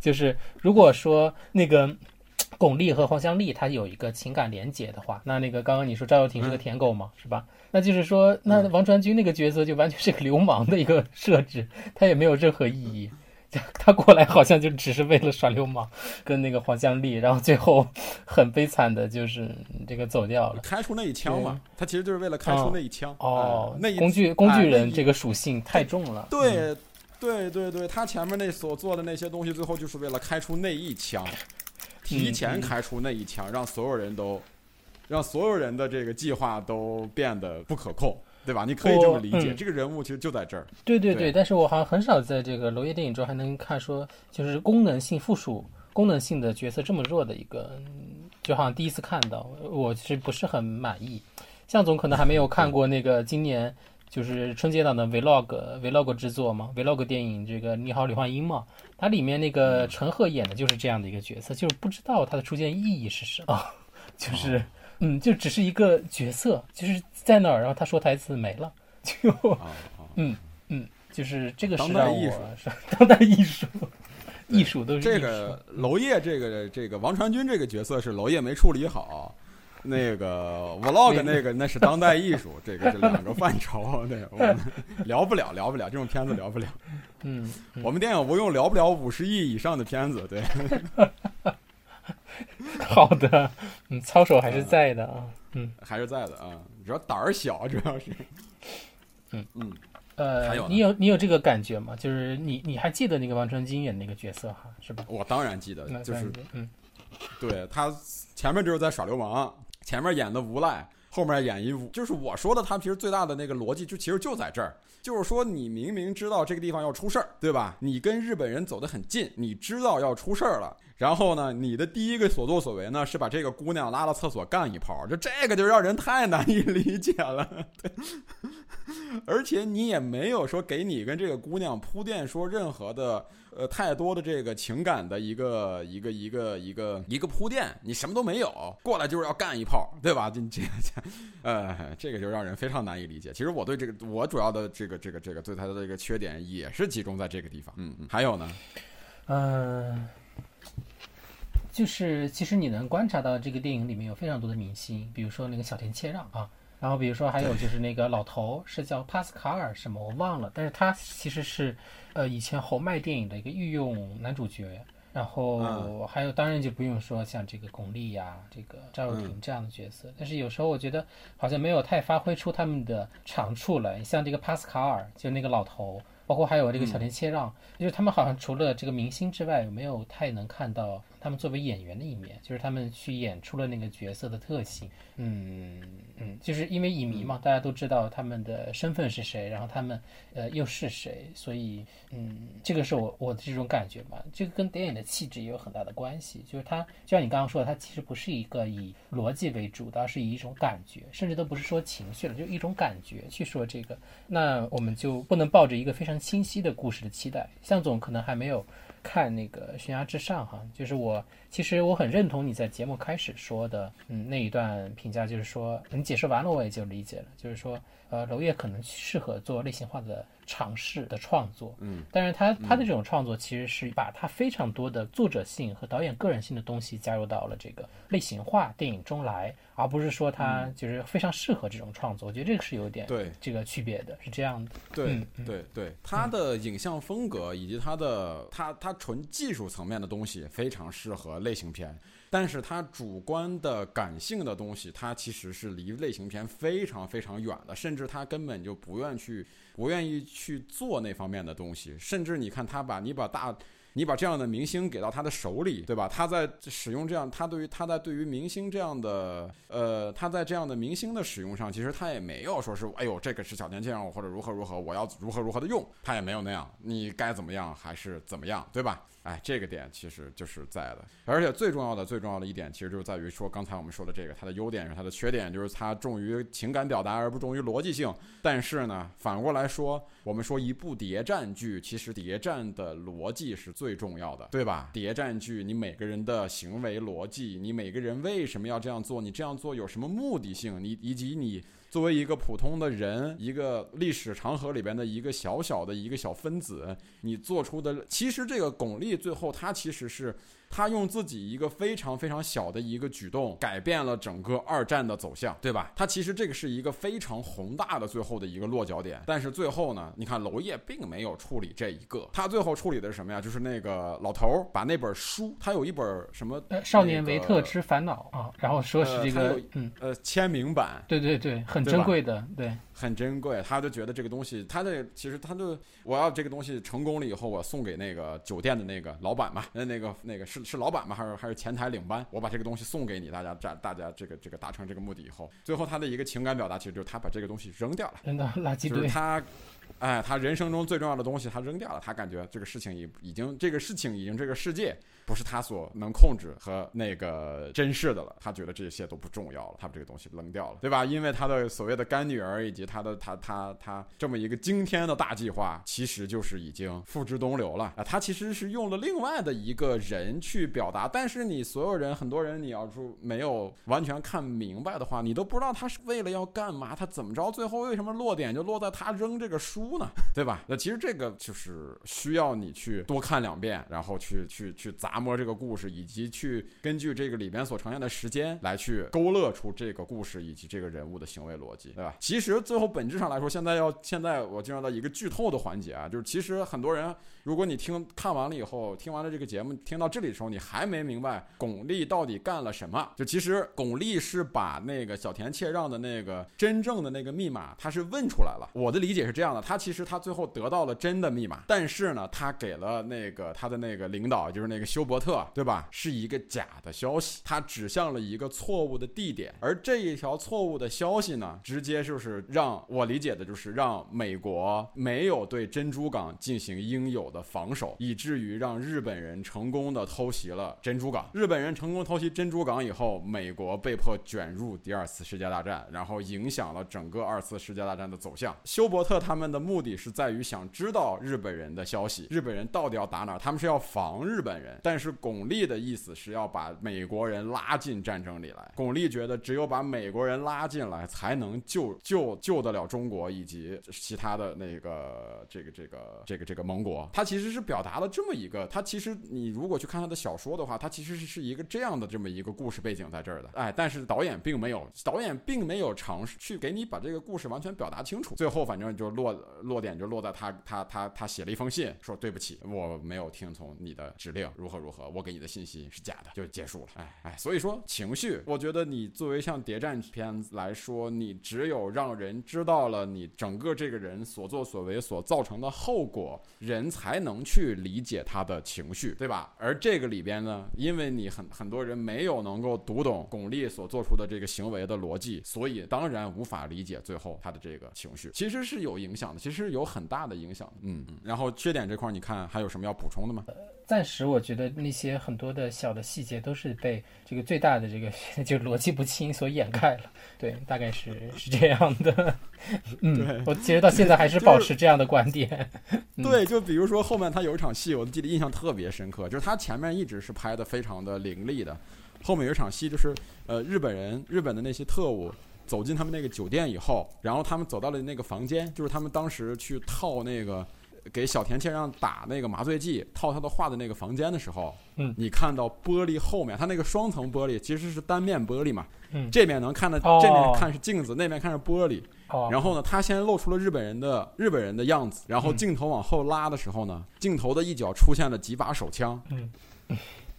就是如果说那个巩俐和黄湘丽她有一个情感连结的话，那那个刚刚你说赵又廷是个舔狗嘛，是吧？那就是说，那王传君那个角色就完全是个流氓的一个设置，他也没有任何意义。<laughs> 他过来好像就只是为了耍流氓，跟那个黄湘丽，然后最后很悲惨的就是这个走掉了。开出那一枪嘛，他其实就是为了开出那一枪。哦，那工具工具人这个属性太重了。对，对对对，他前面那所做的那些东西，最后就是为了开出那一枪，提前开出那一枪，让所有人都，让所有人的这个计划都变得不可控。对吧？你可以这么理解，这个人物其实就在这儿。对对对，但是我好像很少在这个娄烨电影中还能看说，就是功能性附属、功能性的角色这么弱的一个，就好像第一次看到，我其实不是很满意。向总可能还没有看过那个今年就是春节档的 vlog vlog 制作嘛，vlog 电影这个《你好，李焕英》嘛，它里面那个陈赫演的就是这样的一个角色，就是不知道他的出现意义是什么，就是。嗯，就只是一个角色，就是在那儿，然后他说台词没了，就，<laughs> 嗯嗯，就是这个是当代艺术，<laughs> 当代艺术，艺术都是这个娄烨这个这个王传君这个角色是娄烨没处理好，那个 vlog 那个那是当代艺术，这个是两个范畴，<laughs> 对，我们聊不了，聊不了这种片子聊不了，嗯，我们电影不用聊不了五十亿以上的片子，对。<laughs> 好的，嗯，操守还是在的啊，嗯，还是在的啊，主要胆儿小，主要是，嗯嗯，呃，你有你有这个感觉吗？就是你你还记得那个王传君演那个角色哈，是吧？我当然记得，就是，嗯，对他前面就是在耍流氓，前面演的无赖，后面演一就是我说的，他其实最大的那个逻辑就其实就在这儿，就是说你明明知道这个地方要出事儿，对吧？你跟日本人走得很近，你知道要出事儿了。然后呢，你的第一个所作所为呢，是把这个姑娘拉到厕所干一炮，就这个就让人太难以理解了。<laughs> 对，而且你也没有说给你跟这个姑娘铺垫说任何的呃太多的这个情感的一个一个一个一个一个铺垫，你什么都没有，过来就是要干一炮，对吧？<laughs> 这这呃，这个就让人非常难以理解。其实我对这个我主要的这个这个这个对他的这个缺点也是集中在这个地方。嗯嗯，还有呢，嗯。就是其实你能观察到这个电影里面有非常多的明星，比如说那个小田切让啊，然后比如说还有就是那个老头是叫帕斯卡尔什么我忘了，但是他其实是呃以前侯麦电影的一个御用男主角，然后还有当然就不用说像这个巩俐呀、这个赵又廷这样的角色，但是有时候我觉得好像没有太发挥出他们的长处来，像这个帕斯卡尔就那个老头。包括还有这个小田切让，就是他们好像除了这个明星之外，没有太能看到他们作为演员的一面，就是他们去演出了那个角色的特性。嗯嗯，就是因为影迷嘛，大家都知道他们的身份是谁，然后他们呃又是谁，所以嗯，这个是我我的这种感觉吧。这个跟电影的气质也有很大的关系，就是它就像你刚刚说的，它其实不是一个以逻辑为主的，而是以一种感觉，甚至都不是说情绪了，就一种感觉去说这个。那我们就不能抱着一个非常。清晰的故事的期待，向总可能还没有看那个《悬崖之上》哈，就是我其实我很认同你在节目开始说的，嗯，那一段评价，就是说你解释完了我也就理解了，就是说，呃，娄烨可能适合做类型化的。尝试的创作，嗯，但是他他的这种创作其实是把他非常多的作者性和导演个人性的东西加入到了这个类型化电影中来，而不是说他就是非常适合这种创作。我觉得这个是有点对这个区别的，是这样的。对对对，他的影像风格以及他的他他纯技术层面的东西非常适合类型片。但是他主观的感性的东西，他其实是离类型片非常非常远的，甚至他根本就不愿去，不愿意去做那方面的东西。甚至你看他把你把大，你把这样的明星给到他的手里，对吧？他在使用这样，他对于他在对于明星这样的，呃，他在这样的明星的使用上，其实他也没有说是，哎呦，这个是小天样或者如何如何，我要如何如何的用，他也没有那样，你该怎么样还是怎么样，对吧？哎，这个点其实就是在的，而且最重要的、最重要的一点，其实就是在于说，刚才我们说的这个，它的优点是它的缺点，就是它重于情感表达而不重于逻辑性。但是呢，反过来说，我们说一部谍战剧，其实谍战的逻辑是最重要的，对吧？谍战剧，你每个人的行为逻辑，你每个人为什么要这样做，你这样做有什么目的性，你以及你。作为一个普通的人，一个历史长河里边的一个小小的一个小分子，你做出的，其实这个巩俐最后她其实是。他用自己一个非常非常小的一个举动，改变了整个二战的走向，对吧？他其实这个是一个非常宏大的最后的一个落脚点。但是最后呢，你看娄烨并没有处理这一个，他最后处理的是什么呀？就是那个老头儿把那本书，他有一本什么《少年维特之烦恼》啊，然后说是这个嗯呃签名版，对对对，很珍贵的，对。很珍贵，他就觉得这个东西，他的其实他就我要这个东西成功了以后，我送给那个酒店的那个老板嘛，那那个那个是是老板吗？还是还是前台领班？我把这个东西送给你，大家大大家这个这个达成这个目的以后，最后他的一个情感表达，其实就是他把这个东西扔掉了，扔到垃圾堆。他。哎，他人生中最重要的东西他扔掉了，他感觉这个事情已已经这个事情已经这个世界不是他所能控制和那个珍视的了，他觉得这些都不重要了，他把这个东西扔掉了，对吧？因为他的所谓的干女儿以及他的他他他这么一个惊天的大计划，其实就是已经付之东流了啊！他其实是用了另外的一个人去表达，但是你所有人很多人你要说没有完全看明白的话，你都不知道他是为了要干嘛，他怎么着，最后为什么落点就落在他扔这个书。呢，<laughs> 对吧？那其实这个就是需要你去多看两遍，然后去去去砸摸这个故事，以及去根据这个里边所呈现的时间来去勾勒出这个故事以及这个人物的行为逻辑，对吧？其实最后本质上来说，现在要现在我进入到一个剧透的环节啊，就是其实很多人，如果你听看完了以后，听完了这个节目，听到这里的时候，你还没明白巩俐到底干了什么，就其实巩俐是把那个小田切让的那个真正的那个密码，他是问出来了。我的理解是这样的，他。其实他最后得到了真的密码，但是呢，他给了那个他的那个领导，就是那个休伯特，对吧？是一个假的消息，他指向了一个错误的地点，而这一条错误的消息呢，直接就是让我理解的就是让美国没有对珍珠港进行应有的防守，以至于让日本人成功的偷袭了珍珠港。日本人成功偷袭珍珠港以后，美国被迫卷入第二次世界大战，然后影响了整个二次世界大战的走向。休伯特他们的。目的是在于想知道日本人的消息，日本人到底要打哪？他们是要防日本人，但是巩俐的意思是要把美国人拉进战争里来。巩俐觉得只有把美国人拉进来，才能救救救得了中国以及其他的那个这个这个这个这个盟国。他其实是表达了这么一个，他其实你如果去看他的小说的话，他其实是是一个这样的这么一个故事背景在这儿的。哎，但是导演并没有，导演并没有尝试去给你把这个故事完全表达清楚。最后反正就落。落点就落在他，他，他，他写了一封信，说对不起，我没有听从你的指令，如何如何，我给你的信息是假的，就结束了。哎哎，所以说情绪，我觉得你作为像谍战片来说，你只有让人知道了你整个这个人所作所为所造成的后果，人才能去理解他的情绪，对吧？而这个里边呢，因为你很很多人没有能够读懂巩俐所做出的这个行为的逻辑，所以当然无法理解最后他的这个情绪，其实是有影响的。其实有很大的影响，嗯嗯。然后缺点这块，你看还有什么要补充的吗？暂时我觉得那些很多的小的细节都是被这个最大的这个 <laughs> 就逻辑不清所掩盖了。对，大概是是是这样的。<laughs> 嗯，我其实到现在还是保持这样的观点。<laughs> 嗯对，就比如说后面他有一场戏，我记得印象特别深刻，就是他前面一直是拍的非常的凌厉的，后面有一场戏就是呃日本人日本的那些特务走进他们那个酒店以后，然后他们走到了那个房间，就是他们当时去套那个给小田切让打那个麻醉剂套他的话的那个房间的时候，嗯。你看到玻璃后面，它那个双层玻璃其实是单面玻璃嘛，嗯。这面能看到哦。这面看是镜子，那面看是玻璃，哦，然后呢，他先露出了日本人的日本人的样子，然后嗯。镜头往后拉的时候呢，镜头的一角出现了几把手枪，嗯。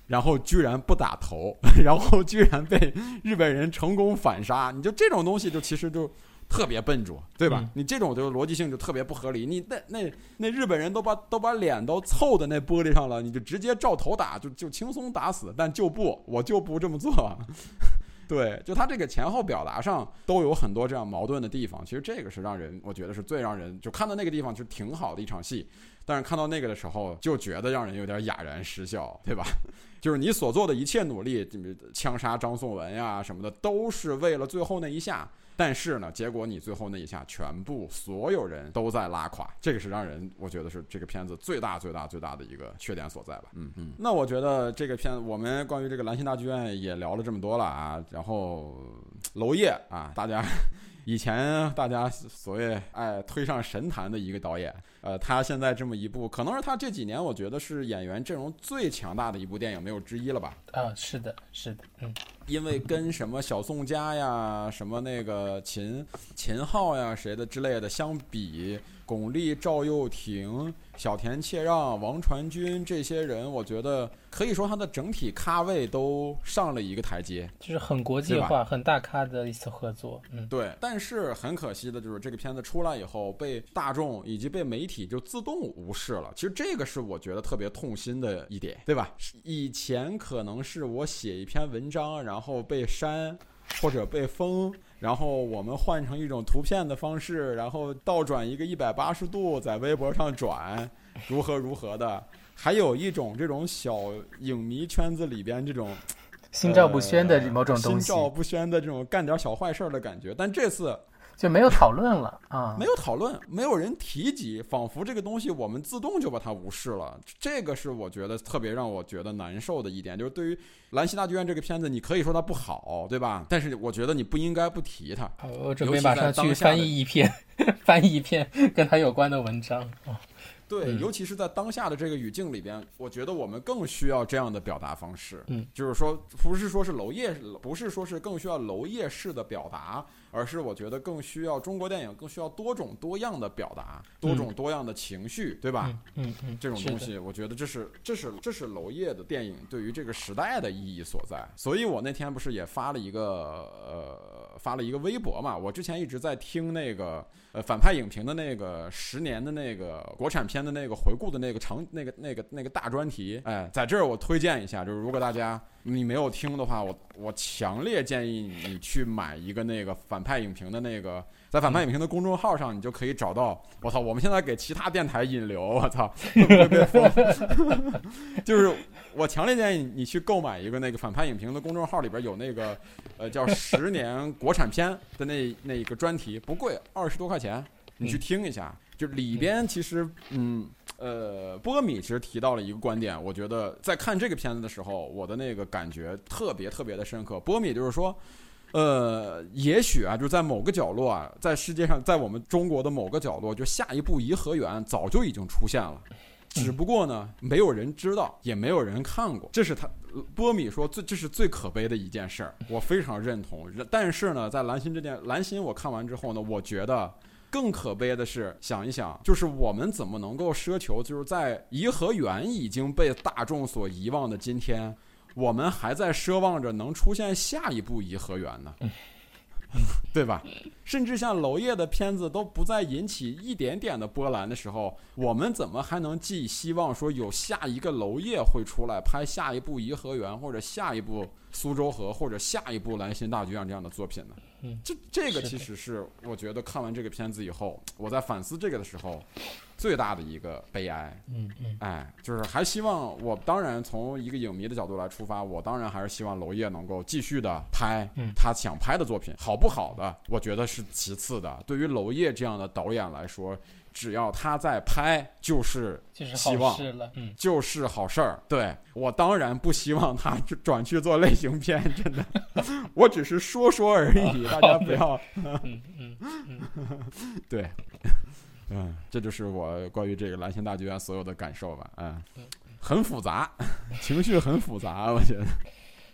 然后居然不打头，<laughs> 然后居然被日本人成功反杀。你就这种东西，就其实就特别笨拙，对吧？嗯你这种就是逻辑性就特别不合理。你那那那日本人都把都把脸都凑在那玻璃上了，你就直接照头打，就就轻松打死。但就不，我就不这么做。<laughs> 对，就他这个前后表达上都有很多这样矛盾的地方。其实这个是让人，我觉得是最让人就看到那个地方就挺好的一场戏，但是看到那个的时候就觉得让人有点哑然失笑，对吧？<laughs> 就是你所做的一切努力，就是枪杀张颂文呀什么的，都是为了最后那一下。但是呢，结果你最后那一下，全部所有人都在拉垮，这个是让人我觉得是这个片子最大最大最大的一个缺点所在吧。嗯嗯。那我觉得这个片我们关于这个兰心大剧院也聊了这么多了啊，然后娄烨啊，大家 <laughs> 以前大家所谓爱推上神坛的一个导演，呃，他现在这么一部，可能是他这几年我觉得是演员阵容最强大的一部电影，没有之一了吧？啊，是的，是的，嗯因为跟什么小宋佳呀、什么那个秦秦昊呀谁的之类的相比，巩俐、赵又廷、小田切让、王传君这些人，我觉得可以说他的整体咖位都上了一个台阶。就是很国际化、很大咖的一次合作。嗯对，但是很可惜的就是这个片子出来以后，被大众以及被媒体就自动无视了。其实这个是我觉得特别痛心的一点，对吧？以前可能是我写一篇文章，然后被删或者被封，然后我们换成一种图片的方式，然后倒转一个一百八十度在微博上转，如何如何的。还有一种这种小影迷圈子里边这种心照不宣的某种东西呃心照不宣的这种干点小坏事儿的感觉。但这次就没有讨论了啊。没有讨论，没有人提及，仿佛这个东西我们自动就把它无视了。这个是我觉得特别让我觉得难受的一点，就是对于《兰溪大剧院》这个片子，你可以说它不好，对吧？但是我觉得你不应该不提它。好我准备尤其在马上去翻译一篇 <laughs> 翻译一篇跟它有关的文章。哦对，嗯尤其是在当下的这个语境里边，我觉得我们更需要这样的表达方式。嗯，就是说，不是说是娄烨，不是说是更需要娄烨式的表达，而是我觉得更需要中国电影更需要多种多样的表达，多种多样的情绪，对吧？嗯嗯嗯，这种东西，我觉得这是这是这是娄烨的电影对于这个时代的意义所在。所以我那天不是也发了一个呃发了一个微博嘛？我之前一直在听那个呃反派影评的那个十年的那个国产片的那个回顾的那个长那个那个那个大专题。哎，在这儿我推荐一下，就是如果大家你没有听的话，我我强烈建议你去买一个那个反派影评的那个。在反派影评的公众号上，你就可以找到。我操，我们现在给其他电台引流，我操，会会？<laughs> 就是我强烈建议你去购买一个那个反派影评的公众号，里边有那个呃叫十年国产片的那那一个专题，不贵，二十多块钱，你去听一下。就里边其实嗯呃波米其实提到了一个观点，我觉得在看这个片子的时候，我的那个感觉特别特别的深刻。波米就是说。呃，也许啊，就在某个角落啊，在世界上，在我们中国的某个角落，就下一步颐和园早就已经出现了，只不过呢，没有人知道，也没有人看过。这是他波米说最这是最可悲的一件事儿，我非常认同。但是呢，在蓝心这件蓝心我看完之后呢，我觉得。更可悲的是，想一想，就是我们怎么能够奢求，就是在颐和园已经被大众所遗忘的今天，我们还在奢望着能出现下一部颐和园呢，<laughs> 对吧？甚至像娄烨的片子都不再引起一点点的波澜的时候，我们怎么还能寄希望说有下一个娄烨会出来拍下一部颐和园，或者下一部苏州河，或者下一部兰心大剧院这样的作品呢？嗯，这这个其实是我觉得看完这个片子以后，我在反思这个的时候，最大的一个悲哀。嗯嗯哎，就是还希望我当然从一个影迷的角度来出发，我当然还是希望娄烨能够继续的拍嗯他想拍的作品，好不好的，我觉得是其次的。对于娄烨这样的导演来说，只要他在拍，就是就是希望好事了，嗯，就是好事儿。对我当然不希望他转去做类型片，真的，<laughs> 我只是说说而已，大家不要嗯嗯 <laughs> 对。嗯，这就是我关于这个蓝星大剧院所有的感受吧。嗯，很复杂，<laughs> 情绪很复杂，我觉得。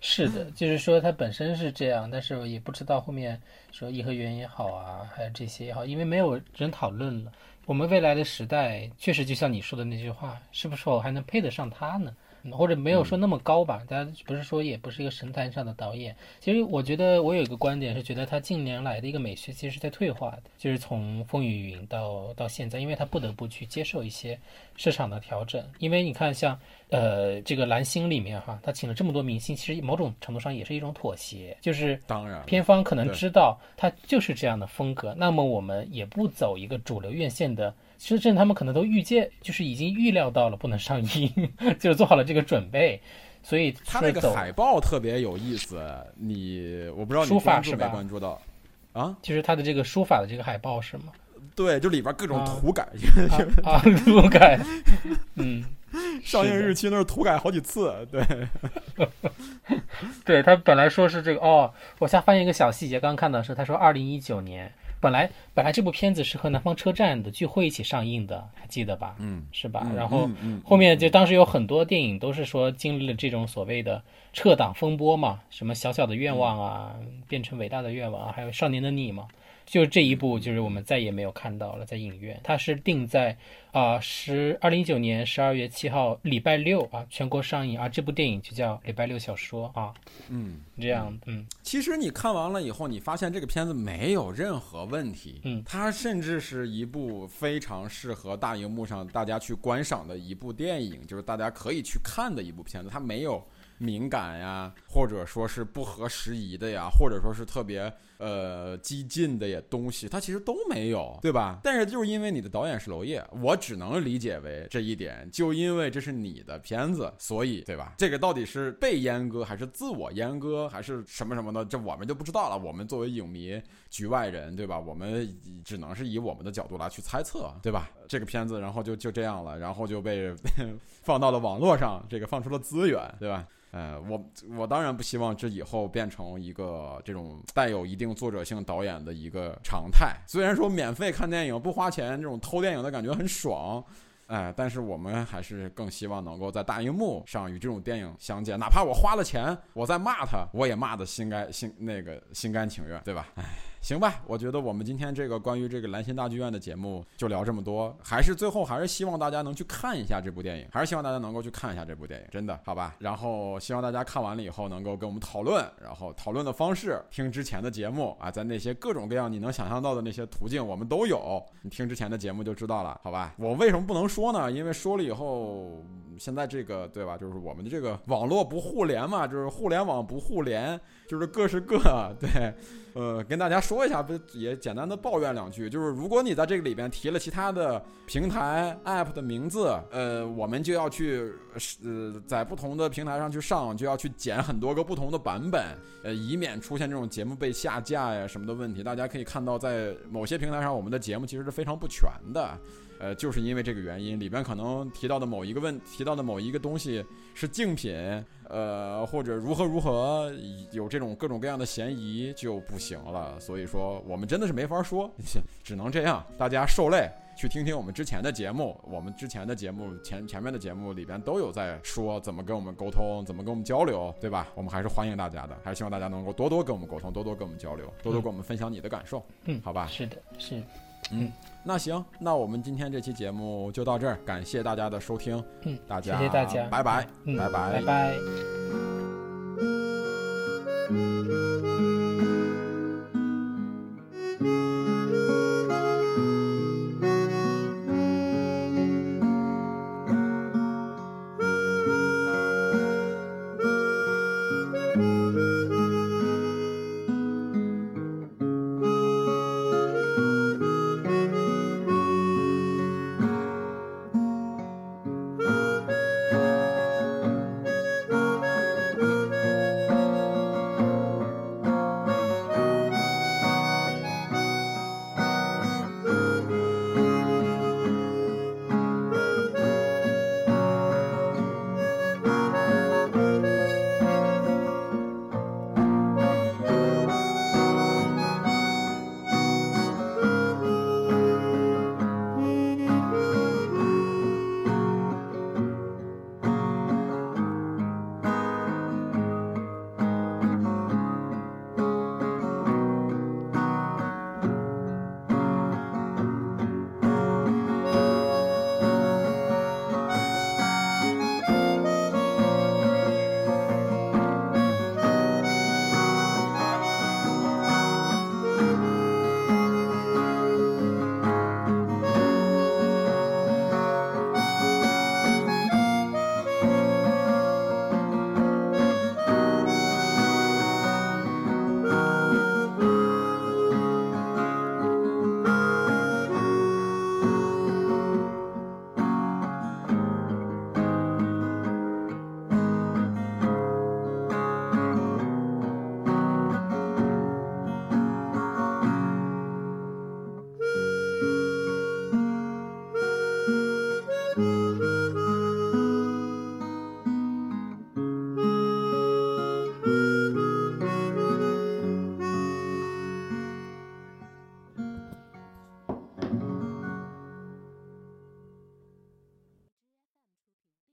是的，就是说它本身是这样，但是也不知道后面说颐和园也好啊，还有这些也好，因为没有人讨论了。我们未来的时代，确实就像你说的那句话，是不是我还能配得上他呢？嗯或者没有说那么高吧，大家不是说也不是一个神坛上的导演。其实我觉得我有一个观点是，觉得他近年来的一个美学其实是在退化的，就是从《风雨云到》到现在，因为他不得不去接受一些市场的调整。因为你看像，呃这个蓝星里面哈，他请了这么多明星，其实某种程度上也是一种妥协，就是当然，片方可能知道他就是这样的风格，那么我们也不走一个主流院线的，其实他们可能都预见，就是已经预料到了不能上映，<laughs> 就是做好了这个准备，所以他那个海报特别有意思，你我不知道你关注没关注到啊？就是他的这个书法的这个海报是吗？对，就里边各种啊涂改，啊 <laughs> 啊，路感，嗯，<laughs> 上映日期那是涂改好几次。对，对他本来说是这个哦，我下发现一个小细节，刚刚看到是他说二零一九年，本来本来这部片子是和南方车站的聚会一起上映的，还记得吧？嗯，是吧？嗯然后后面就当时有很多电影都是说经历了这种所谓的撤档风波嘛，什么小小的愿望啊，变成伟大的愿望啊，还有少年的你嘛。就这一部，就是我们再也没有看到了，在影院，它是定在啊十二零一九年十二月七号礼拜六啊全国上映，啊这部电影就叫《礼拜六小说》啊，嗯，这样，嗯。其实你看完了以后，你发现这个片子没有任何问题，嗯。它甚至是一部非常适合大荧幕上大家去观赏的一部电影，就是大家可以去看的一部片子，它没有。敏感呀，或者说是不合时宜的呀，或者说是特别呃激进的呀东西，它其实都没有，对吧？但是就是因为你的导演是娄烨，我只能理解为这一点，就因为这是你的片子，所以对吧？这个到底是被阉割还是自我阉割还是什么什么的，这我们就不知道了。我们作为影迷局外人，对吧？我们只能是以我们的角度来去猜测，对吧？这个片子然后就就这样了，然后就被 <laughs> 放到了网络上，这个放出了资源，对吧？呃，我我当然不希望这以后变成一个这种带有一定作者性导演的一个常态。虽然说免费看电影不花钱，这种偷电影的感觉很爽，哎，但是我们还是更希望能够在大荧幕上与这种电影相见。哪怕我花了钱，我在骂他，我也骂的心甘心那个心甘情愿，对吧？哎。行吧，我觉得我们今天这个关于这个蓝心大剧院的节目就聊这么多，还是最后还是希望大家能去看一下这部电影，还是希望大家能够去看一下这部电影，真的好吧？然后希望大家看完了以后能够跟我们讨论，然后讨论的方式听之前的节目啊，在那些各种各样你能想象到的那些途径我们都有，你听之前的节目就知道了，好吧？我为什么不能说呢？因为说了以后，现在这个对吧？就是我们的这个网络不互联嘛，就是互联网不互联，就是各是各，对。呃，跟大家说说一下，不也简单的抱怨两句，就是如果你在这个里边提了其他的平台 app 的名字，呃，我们就要去呃在不同的平台上去上，就要去剪很多个不同的版本，呃，以免出现这种节目被下架呀什么的问题。大家可以看到，在某些平台上，我们的节目其实是非常不全的。呃，就是因为这个原因，里边可能提到的某一个问提到的某一个东西是竞品，呃，或者如何如何有这种各种各样的嫌疑就不行了。所以说，我们真的是没法说，<laughs> 只能这样，大家受累。去听听我们之前的节目，我们之前的节目前前面的节目里边都有在说怎么跟我们沟通，怎么跟我们交流，对吧？我们还是欢迎大家的，还是希望大家能够多多跟我们沟通，多多跟我们交流，多多跟我们分享你的感受，嗯，好吧？是的，是，嗯，那行，那我们今天这期节目就到这儿，感谢大家的收听，嗯，大家谢谢大家，拜拜，拜拜，拜拜。